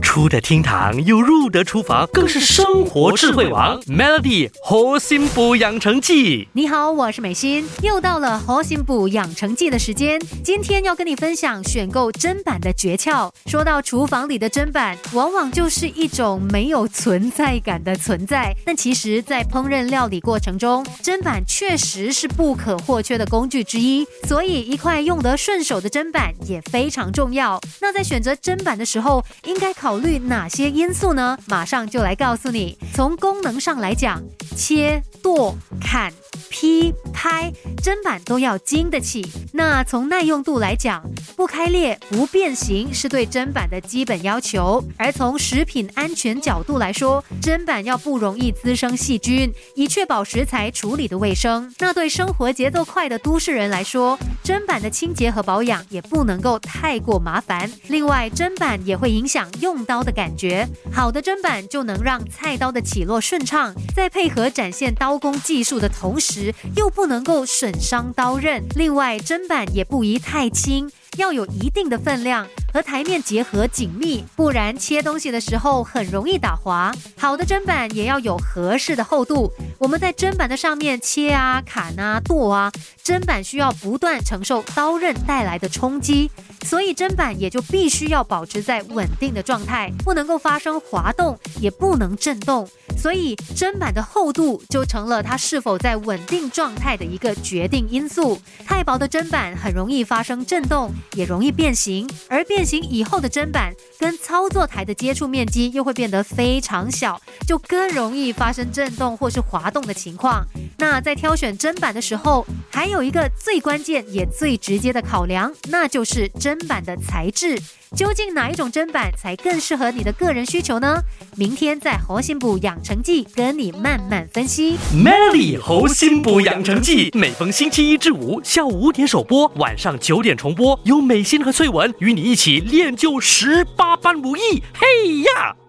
出得厅堂又入得厨房，更是生活智慧王。Melody 核心补养成记，你好，我是美心，又到了核心补养成记的时间。今天要跟你分享选购砧板的诀窍。说到厨房里的砧板，往往就是一种没有存在感的存在。但其实，在烹饪料理过程中，砧板确实是不可或缺的工具之一。所以，一块用得顺手的砧板也非常重要。那在选择砧板的时候，应该考考虑哪些因素呢？马上就来告诉你。从功能上来讲，切、剁、砍。劈、拍砧板都要经得起。那从耐用度来讲，不开裂、不变形是对砧板的基本要求。而从食品安全角度来说，砧板要不容易滋生细菌，以确保食材处理的卫生。那对生活节奏快的都市人来说，砧板的清洁和保养也不能够太过麻烦。另外，砧板也会影响用刀的感觉。好的砧板就能让菜刀的起落顺畅，在配合展现刀工技术的同时。又不能够损伤刀刃，另外砧板也不宜太轻，要有一定的分量，和台面结合紧密，不然切东西的时候很容易打滑。好的砧板也要有合适的厚度，我们在砧板的上面切啊、砍啊、剁啊，砧板需要不断承受刀刃带来的冲击，所以砧板也就必须要保持在稳定的状态，不能够发生滑动，也不能震动。所以砧板的厚度就成了它是否在稳定状态的一个决定因素。太薄的砧板很容易发生震动，也容易变形。而变形以后的砧板跟操作台的接触面积又会变得非常小，就更容易发生震动或是滑动的情况。那在挑选砧板的时候，还有一个最关键也最直接的考量，那就是砧板的材质。究竟哪一种砧板才更适合你的个人需求呢？明天在猴心补养成记跟你慢慢分析。Melody 猴心补养成记每逢星期一至五下午五点首播，晚上九点重播，有美心和翠文与你一起练就十八般武艺。嘿呀！